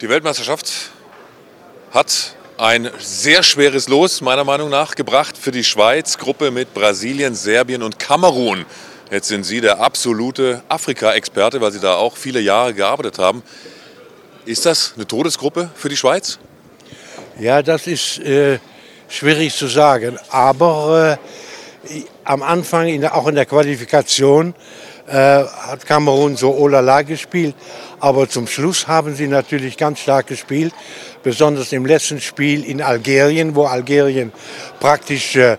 Die Weltmeisterschaft hat ein sehr schweres Los, meiner Meinung nach, gebracht für die Schweiz. Gruppe mit Brasilien, Serbien und Kamerun. Jetzt sind Sie der absolute Afrika-Experte, weil Sie da auch viele Jahre gearbeitet haben. Ist das eine Todesgruppe für die Schweiz? Ja, das ist äh, schwierig zu sagen. Aber äh, am Anfang, in der, auch in der Qualifikation, äh, hat Kamerun so Olala gespielt. Aber zum Schluss haben sie natürlich ganz stark gespielt, besonders im letzten Spiel in Algerien, wo Algerien praktisch äh,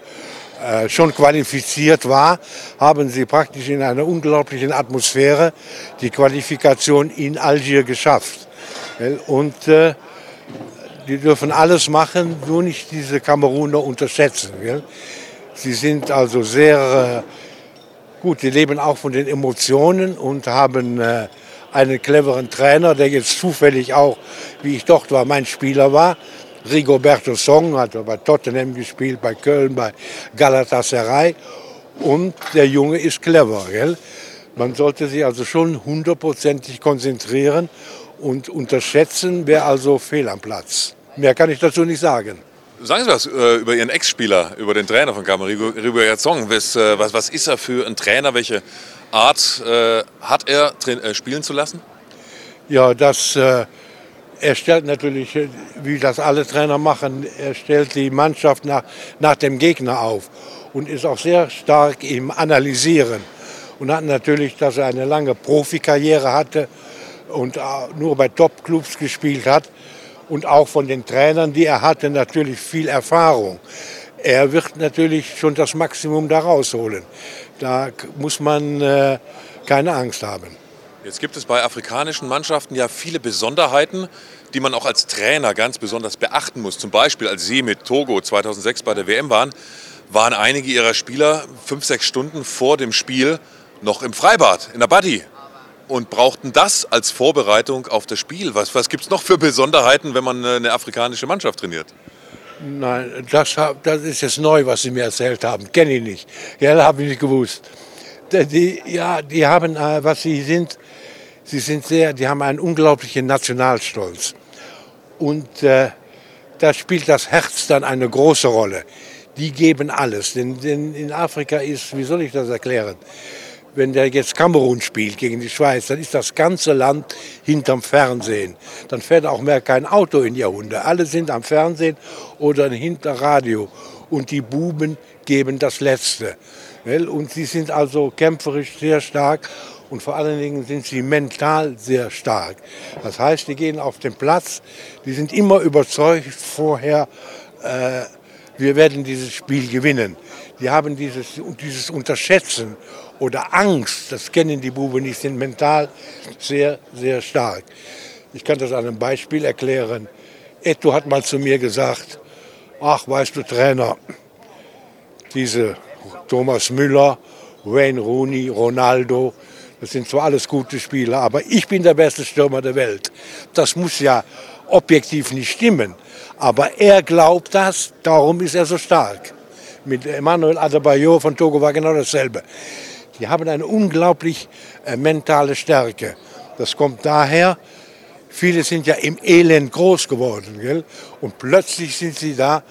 äh, schon qualifiziert war, haben sie praktisch in einer unglaublichen Atmosphäre die Qualifikation in Algier geschafft. Und äh, die dürfen alles machen, nur nicht diese Kameruner unterschätzen. Sie sind also sehr äh, gut, die leben auch von den Emotionen und haben äh, einen cleveren Trainer, der jetzt zufällig auch, wie ich dort war, mein Spieler war. Rigoberto Song hat bei Tottenham gespielt, bei Köln, bei Galatasaray. Und der Junge ist clever. Gell? Man sollte sich also schon hundertprozentig konzentrieren und unterschätzen, wer also fehl am Platz. Mehr kann ich dazu nicht sagen. Sagen Sie was äh, über Ihren Ex-Spieler, über den Trainer von Camerigo, Rigoberto Song. Was, äh, was, was ist er für ein Trainer? Welche Art äh, hat er äh, spielen zu lassen? Ja, das, äh, er stellt natürlich, äh, wie das alle Trainer machen, er stellt die Mannschaft nach, nach dem Gegner auf und ist auch sehr stark im Analysieren. Und hat natürlich, dass er eine lange Profikarriere hatte und nur bei Top-Clubs gespielt hat und auch von den Trainern, die er hatte, natürlich viel Erfahrung. Er wird natürlich schon das Maximum da rausholen. Da muss man äh, keine Angst haben. Jetzt gibt es bei afrikanischen Mannschaften ja viele Besonderheiten, die man auch als Trainer ganz besonders beachten muss. Zum Beispiel, als Sie mit Togo 2006 bei der WM waren, waren einige Ihrer Spieler fünf, sechs Stunden vor dem Spiel noch im Freibad, in der Buddy und brauchten das als Vorbereitung auf das Spiel. Was, was gibt es noch für Besonderheiten, wenn man eine afrikanische Mannschaft trainiert? Nein, das, das ist jetzt neu, was Sie mir erzählt haben. Kenne ich nicht. Ja, habe ich nicht gewusst. Die, ja, die haben, äh, was sie sind, sie sind sehr, die haben einen unglaublichen Nationalstolz. Und äh, da spielt das Herz dann eine große Rolle. Die geben alles. Denn, denn in Afrika ist, wie soll ich das erklären? Wenn der jetzt Kamerun spielt gegen die Schweiz, dann ist das ganze Land hinterm Fernsehen. Dann fährt auch mehr kein Auto in die Hunde. Alle sind am Fernsehen oder hinter Radio. Und die Buben geben das Letzte. Und sie sind also kämpferisch sehr stark und vor allen Dingen sind sie mental sehr stark. Das heißt, die gehen auf den Platz, die sind immer überzeugt vorher, äh, wir werden dieses Spiel gewinnen. Die haben dieses, dieses Unterschätzen oder Angst, das kennen die Buben nicht, sind mental sehr, sehr stark. Ich kann das an einem Beispiel erklären. Etto hat mal zu mir gesagt, ach, weißt du, Trainer, diese Thomas Müller, Wayne Rooney, Ronaldo, das sind zwar alles gute Spieler, aber ich bin der beste Stürmer der Welt. Das muss ja objektiv nicht stimmen. Aber er glaubt das, darum ist er so stark. Mit Emmanuel Adebayor von Togo war genau dasselbe. Die haben eine unglaublich äh, mentale Stärke. Das kommt daher, viele sind ja im Elend groß geworden. Gell? Und plötzlich sind sie da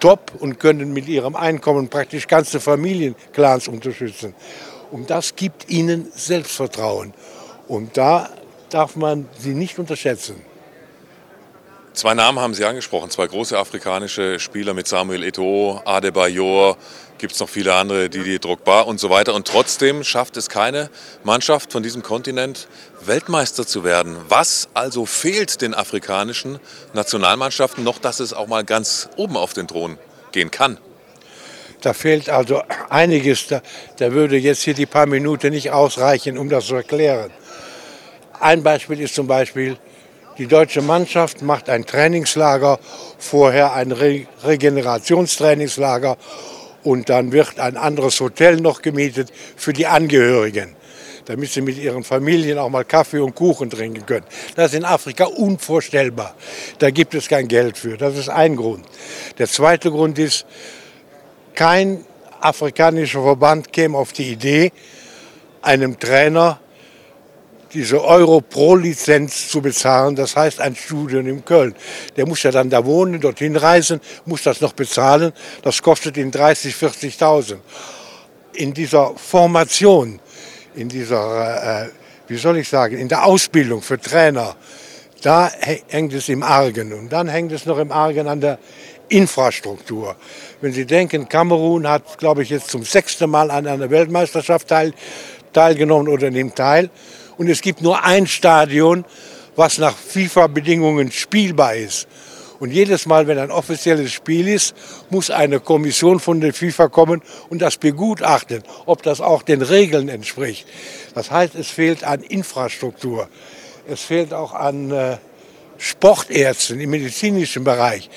top und können mit ihrem Einkommen praktisch ganze Familienclans unterstützen. Und das gibt ihnen Selbstvertrauen. Und da darf man sie nicht unterschätzen. Zwei Namen haben Sie angesprochen, zwei große afrikanische Spieler mit Samuel Eto'o, Adebayor, gibt es noch viele andere, Didi Drogba und so weiter. Und trotzdem schafft es keine Mannschaft von diesem Kontinent, Weltmeister zu werden. Was also fehlt den afrikanischen Nationalmannschaften noch, dass es auch mal ganz oben auf den Thron gehen kann? Da fehlt also einiges. Da, da würde jetzt hier die paar Minuten nicht ausreichen, um das zu erklären. Ein Beispiel ist zum Beispiel, die deutsche Mannschaft macht ein Trainingslager, vorher ein Re Regenerationstrainingslager und dann wird ein anderes Hotel noch gemietet für die Angehörigen, damit sie mit ihren Familien auch mal Kaffee und Kuchen trinken können. Das ist in Afrika unvorstellbar. Da gibt es kein Geld für. Das ist ein Grund. Der zweite Grund ist, kein afrikanischer Verband käme auf die Idee, einem Trainer diese Euro pro Lizenz zu bezahlen. Das heißt ein Studium in Köln. Der muss ja dann da wohnen, dorthin reisen, muss das noch bezahlen. Das kostet ihn 30, 40.000. In dieser Formation, in dieser, äh, wie soll ich sagen, in der Ausbildung für Trainer, da hängt es im Argen. Und dann hängt es noch im Argen an der Infrastruktur. Wenn Sie denken, Kamerun hat, glaube ich, jetzt zum sechsten Mal an einer Weltmeisterschaft teil, teilgenommen oder nimmt teil. Und es gibt nur ein Stadion, was nach FIFA-Bedingungen spielbar ist. Und jedes Mal, wenn ein offizielles Spiel ist, muss eine Kommission von der FIFA kommen und das begutachten, ob das auch den Regeln entspricht. Das heißt, es fehlt an Infrastruktur. Es fehlt auch an äh, Sportärzten im medizinischen Bereich.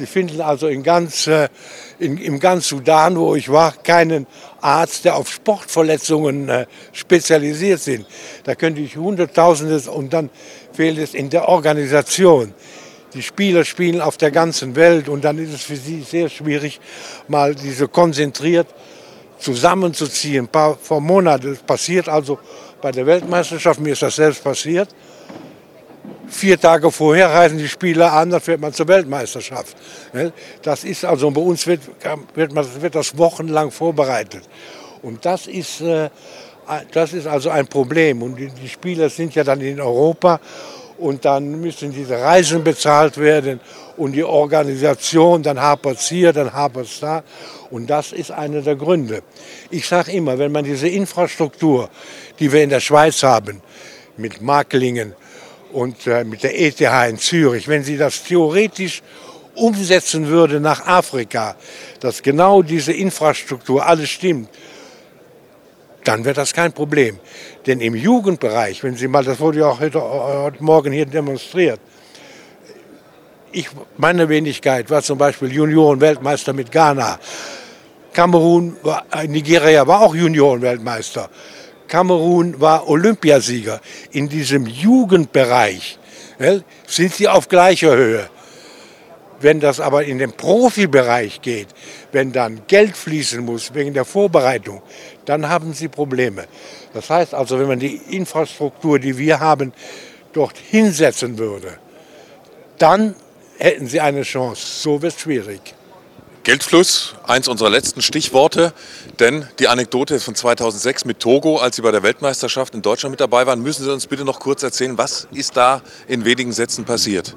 Sie finden also in ganz, äh, in, im ganz Sudan, wo ich war, keinen Arzt, der auf Sportverletzungen äh, spezialisiert sind. Da könnte ich Hunderttausende und dann fehlt es in der Organisation. Die Spieler spielen auf der ganzen Welt und dann ist es für sie sehr schwierig, mal diese konzentriert zusammenzuziehen. Ein paar vor Monaten. Passiert also bei der Weltmeisterschaft, mir ist das selbst passiert. Vier Tage vorher reisen die Spieler an, dann fährt man zur Weltmeisterschaft. Das ist also bei uns wird, wird, wird das wochenlang vorbereitet. Und das ist, äh, das ist also ein Problem. Und die Spieler sind ja dann in Europa und dann müssen diese Reisen bezahlt werden und die Organisation, dann hapert es hier, dann hapert es da. Und das ist einer der Gründe. Ich sage immer, wenn man diese Infrastruktur, die wir in der Schweiz haben, mit Marklingen, und äh, mit der ETH in Zürich, wenn sie das theoretisch umsetzen würde nach Afrika, dass genau diese Infrastruktur alles stimmt, dann wäre das kein Problem. Denn im Jugendbereich, wenn Sie mal, das wurde ja auch heute, heute Morgen hier demonstriert, ich, meine Wenigkeit war zum Beispiel Junioren-Weltmeister mit Ghana. Kamerun, Nigeria war auch Junioren-Weltmeister. Kamerun war Olympiasieger. In diesem Jugendbereich sind sie auf gleicher Höhe. Wenn das aber in den Profibereich geht, wenn dann Geld fließen muss wegen der Vorbereitung, dann haben sie Probleme. Das heißt also, wenn man die Infrastruktur, die wir haben, dort hinsetzen würde, dann hätten sie eine Chance. So wird es schwierig. Geldfluss, eins unserer letzten Stichworte, denn die Anekdote ist von 2006 mit Togo, als Sie bei der Weltmeisterschaft in Deutschland mit dabei waren. Müssen Sie uns bitte noch kurz erzählen, was ist da in wenigen Sätzen passiert?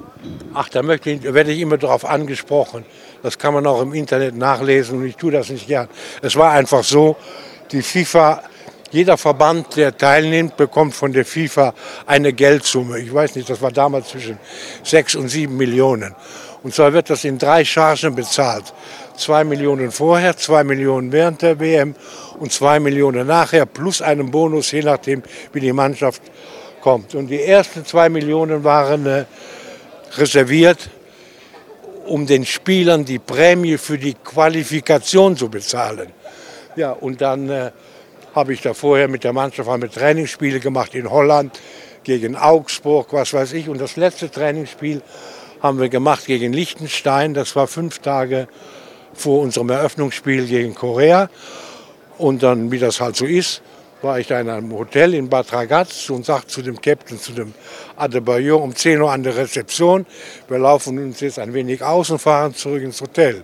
Ach, da ich, werde ich immer darauf angesprochen. Das kann man auch im Internet nachlesen und ich tue das nicht gern. Es war einfach so, die FIFA jeder Verband, der teilnimmt, bekommt von der FIFA eine Geldsumme. Ich weiß nicht, das war damals zwischen sechs und sieben Millionen. Und zwar wird das in drei Chargen bezahlt. Zwei Millionen vorher, zwei Millionen während der WM und zwei Millionen nachher, plus einen Bonus, je nachdem, wie die Mannschaft kommt. Und die ersten zwei Millionen waren äh, reserviert, um den Spielern die Prämie für die Qualifikation zu bezahlen. Ja, und dann äh, habe ich da vorher mit der Mannschaft mit Trainingsspiele gemacht in Holland gegen Augsburg, was weiß ich. Und das letzte Trainingsspiel haben wir gemacht gegen Liechtenstein. Das war fünf Tage vor unserem Eröffnungsspiel gegen Korea. Und dann, wie das halt so ist, war ich da in einem Hotel in Bad Ragaz und sagte zu dem Captain, zu dem Adebayor, um 10 Uhr an der Rezeption, wir laufen uns jetzt ein wenig aus und fahren zurück ins Hotel.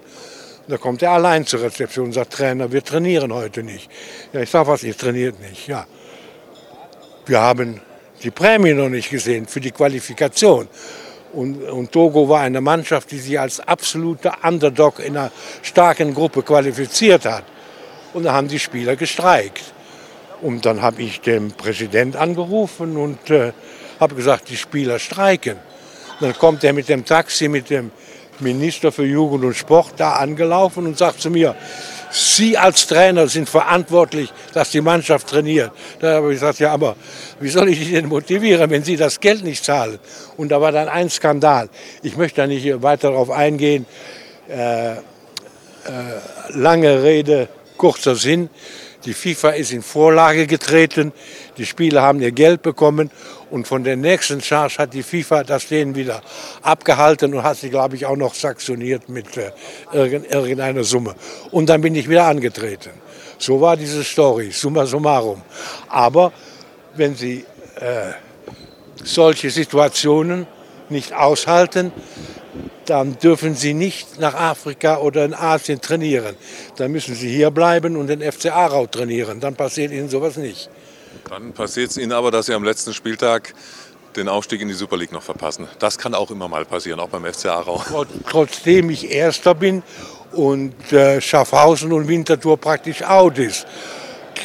Da kommt er allein zur Rezeption und sagt, Trainer, wir trainieren heute nicht. Ja, ich sage, was, ihr trainiert nicht? Ja, wir haben die Prämie noch nicht gesehen für die Qualifikation. Und, und, Togo war eine Mannschaft, die sich als absoluter Underdog in einer starken Gruppe qualifiziert hat. Und da haben die Spieler gestreikt. Und dann habe ich den Präsident angerufen und äh, habe gesagt, die Spieler streiken. Und dann kommt er mit dem Taxi, mit dem Minister für Jugend und Sport da angelaufen und sagt zu mir, Sie als Trainer sind verantwortlich, dass die Mannschaft trainiert. Da habe ich gesagt, ja, aber wie soll ich die denn motivieren, wenn Sie das Geld nicht zahlen? Und da war dann ein Skandal. Ich möchte da nicht weiter darauf eingehen. Äh, äh, lange Rede, kurzer Sinn. Die FIFA ist in Vorlage getreten, die Spieler haben ihr Geld bekommen und von der nächsten Charge hat die FIFA das denen wieder abgehalten und hat sie, glaube ich, auch noch sanktioniert mit äh, irgendeiner Summe. Und dann bin ich wieder angetreten. So war diese Story, summa summarum. Aber wenn Sie äh, solche Situationen nicht aushalten, dann dürfen sie nicht nach Afrika oder in Asien trainieren. Dann müssen sie hier bleiben und den FC Aarau trainieren. Dann passiert ihnen sowas nicht. Dann passiert es ihnen aber, dass sie am letzten Spieltag den Aufstieg in die Super League noch verpassen. Das kann auch immer mal passieren, auch beim FC Aarau. Trotzdem ich Erster bin und äh, Schaffhausen und Winterthur praktisch out ist.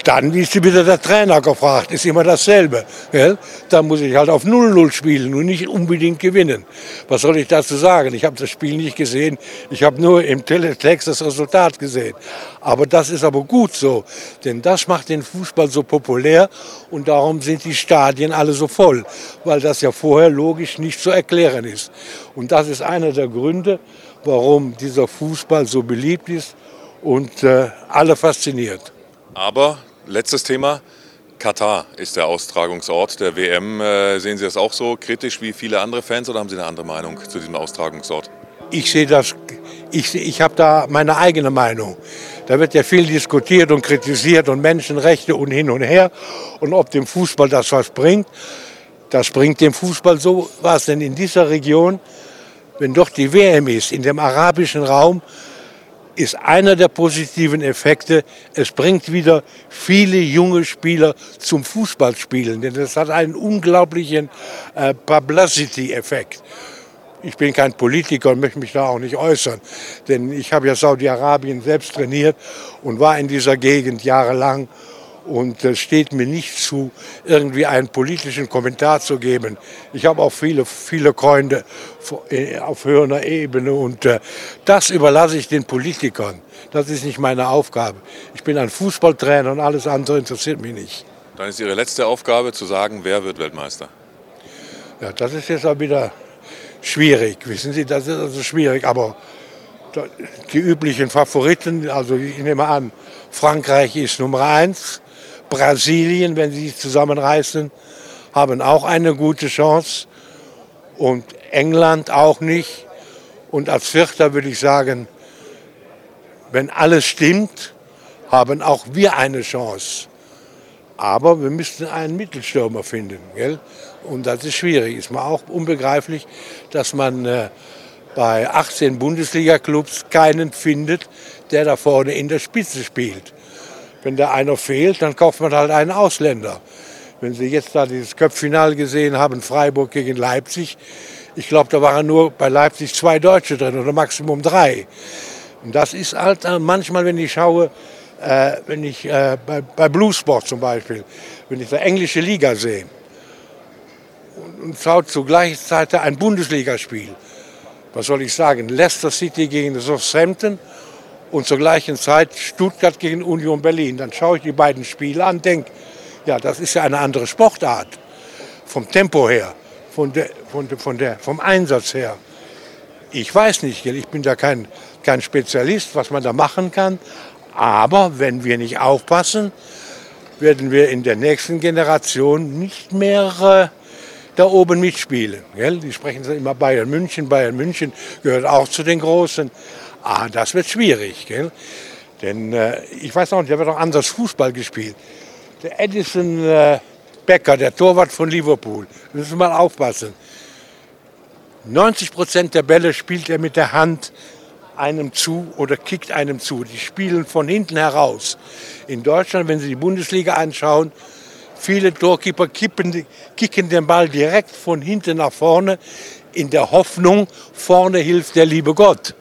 Dann ist wieder der Trainer gefragt, ist immer dasselbe. Gell? Dann muss ich halt auf 0-0 spielen und nicht unbedingt gewinnen. Was soll ich dazu sagen? Ich habe das Spiel nicht gesehen, ich habe nur im Teletext das Resultat gesehen. Aber das ist aber gut so, denn das macht den Fußball so populär und darum sind die Stadien alle so voll, weil das ja vorher logisch nicht zu erklären ist. Und das ist einer der Gründe, warum dieser Fußball so beliebt ist und äh, alle fasziniert. Aber letztes Thema. Katar ist der Austragungsort der WM. Äh, sehen Sie das auch so kritisch wie viele andere Fans oder haben Sie eine andere Meinung zu diesem Austragungsort? Ich sehe das, ich, ich habe da meine eigene Meinung. Da wird ja viel diskutiert und kritisiert und Menschenrechte und hin und her. Und ob dem Fußball das was bringt, das bringt dem Fußball so was. Denn in dieser Region, wenn doch die WM ist, in dem arabischen Raum, ist einer der positiven Effekte, es bringt wieder viele junge Spieler zum Fußballspielen, denn das hat einen unglaublichen äh, Publicity-Effekt. Ich bin kein Politiker und möchte mich da auch nicht äußern, denn ich habe ja Saudi-Arabien selbst trainiert und war in dieser Gegend jahrelang und es steht mir nicht zu, irgendwie einen politischen Kommentar zu geben. Ich habe auch viele, viele Freunde äh, auf höherer Ebene und äh, das überlasse ich den Politikern. Das ist nicht meine Aufgabe. Ich bin ein Fußballtrainer und alles andere interessiert mich nicht. Dann ist Ihre letzte Aufgabe zu sagen, wer wird Weltmeister? Ja, das ist jetzt auch wieder schwierig. Wissen Sie, das ist also schwierig. Aber die üblichen Favoriten, also ich nehme an, Frankreich ist Nummer eins. Brasilien, wenn sie sich zusammenreißen, haben auch eine gute Chance. Und England auch nicht. Und als Vierter würde ich sagen, wenn alles stimmt, haben auch wir eine Chance. Aber wir müssten einen Mittelstürmer finden. Gell? Und das ist schwierig. Ist mir auch unbegreiflich, dass man äh, bei 18 Bundesliga-Clubs keinen findet, der da vorne in der Spitze spielt. Wenn da einer fehlt, dann kauft man halt einen Ausländer. Wenn Sie jetzt da dieses Köpffinal gesehen haben, Freiburg gegen Leipzig, ich glaube, da waren nur bei Leipzig zwei Deutsche drin oder Maximum drei. Und das ist halt manchmal, wenn ich schaue, äh, wenn ich äh, bei, bei Bluesport zum Beispiel, wenn ich die englische Liga sehe und, und schaut zur gleichen Zeit ein Bundesligaspiel, was soll ich sagen, Leicester City gegen Southampton und zur gleichen Zeit Stuttgart gegen Union Berlin. Dann schaue ich die beiden Spiele an, denke, ja, das ist ja eine andere Sportart. Vom Tempo her, von der, von, von der, vom Einsatz her. Ich weiß nicht, ich bin da kein, kein Spezialist, was man da machen kann. Aber wenn wir nicht aufpassen, werden wir in der nächsten Generation nicht mehr äh, da oben mitspielen. Gell? Die sprechen immer Bayern München. Bayern München gehört auch zu den Großen. Ah, das wird schwierig. Gell? Denn äh, ich weiß noch, der wird auch anders Fußball gespielt. Der Edison äh, Becker, der Torwart von Liverpool, müssen wir mal aufpassen. 90 Prozent der Bälle spielt er mit der Hand einem zu oder kickt einem zu. Die spielen von hinten heraus. In Deutschland, wenn Sie die Bundesliga anschauen, viele Torkeeper kippen, kicken den Ball direkt von hinten nach vorne in der Hoffnung, vorne hilft der liebe Gott.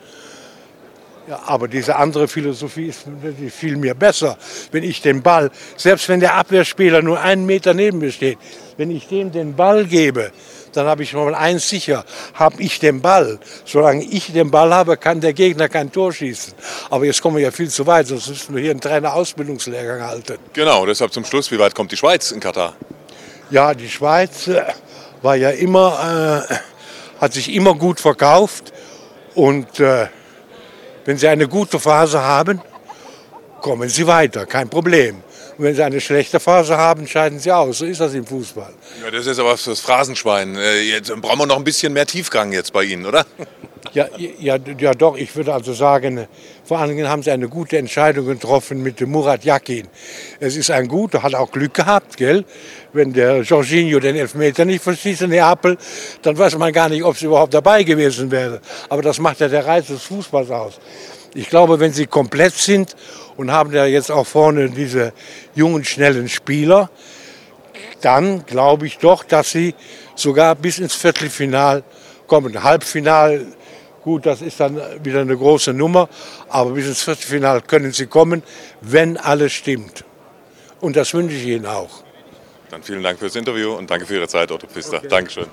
Ja, aber diese andere Philosophie ist viel mir besser. Wenn ich den Ball, selbst wenn der Abwehrspieler nur einen Meter neben mir steht, wenn ich dem den Ball gebe, dann habe ich schon mal eins sicher, habe ich den Ball. Solange ich den Ball habe, kann der Gegner kein Tor schießen. Aber jetzt kommen wir ja viel zu weit, sonst müssen wir hier einen Trainer-Ausbildungslehrgang halten. Genau, deshalb zum Schluss, wie weit kommt die Schweiz in Katar? Ja, die Schweiz äh, war ja immer, äh, hat sich immer gut verkauft und äh, wenn Sie eine gute Phase haben, kommen Sie weiter, kein Problem. Und wenn Sie eine schlechte Phase haben, scheiden Sie aus. So ist das im Fußball. Ja, das ist aber das Phrasenschwein. Äh, jetzt brauchen wir noch ein bisschen mehr Tiefgang jetzt bei Ihnen, oder? Ja, ja, ja, doch, ich würde also sagen, vor allen Dingen haben sie eine gute Entscheidung getroffen mit dem Murat Yakin. Es ist ein guter, hat auch Glück gehabt, gell? Wenn der Jorginho den Elfmeter nicht verschießt in Neapel, dann weiß man gar nicht, ob sie überhaupt dabei gewesen wäre. Aber das macht ja der Reiz des Fußballs aus. Ich glaube, wenn sie komplett sind und haben ja jetzt auch vorne diese jungen, schnellen Spieler, dann glaube ich doch, dass sie sogar bis ins Viertelfinal kommen. Halbfinal Gut, das ist dann wieder eine große Nummer, aber bis ins Viertelfinale können sie kommen, wenn alles stimmt. Und das wünsche ich Ihnen auch. Dann vielen Dank fürs Interview und danke für Ihre Zeit, Otto Pfister. Okay. Dankeschön.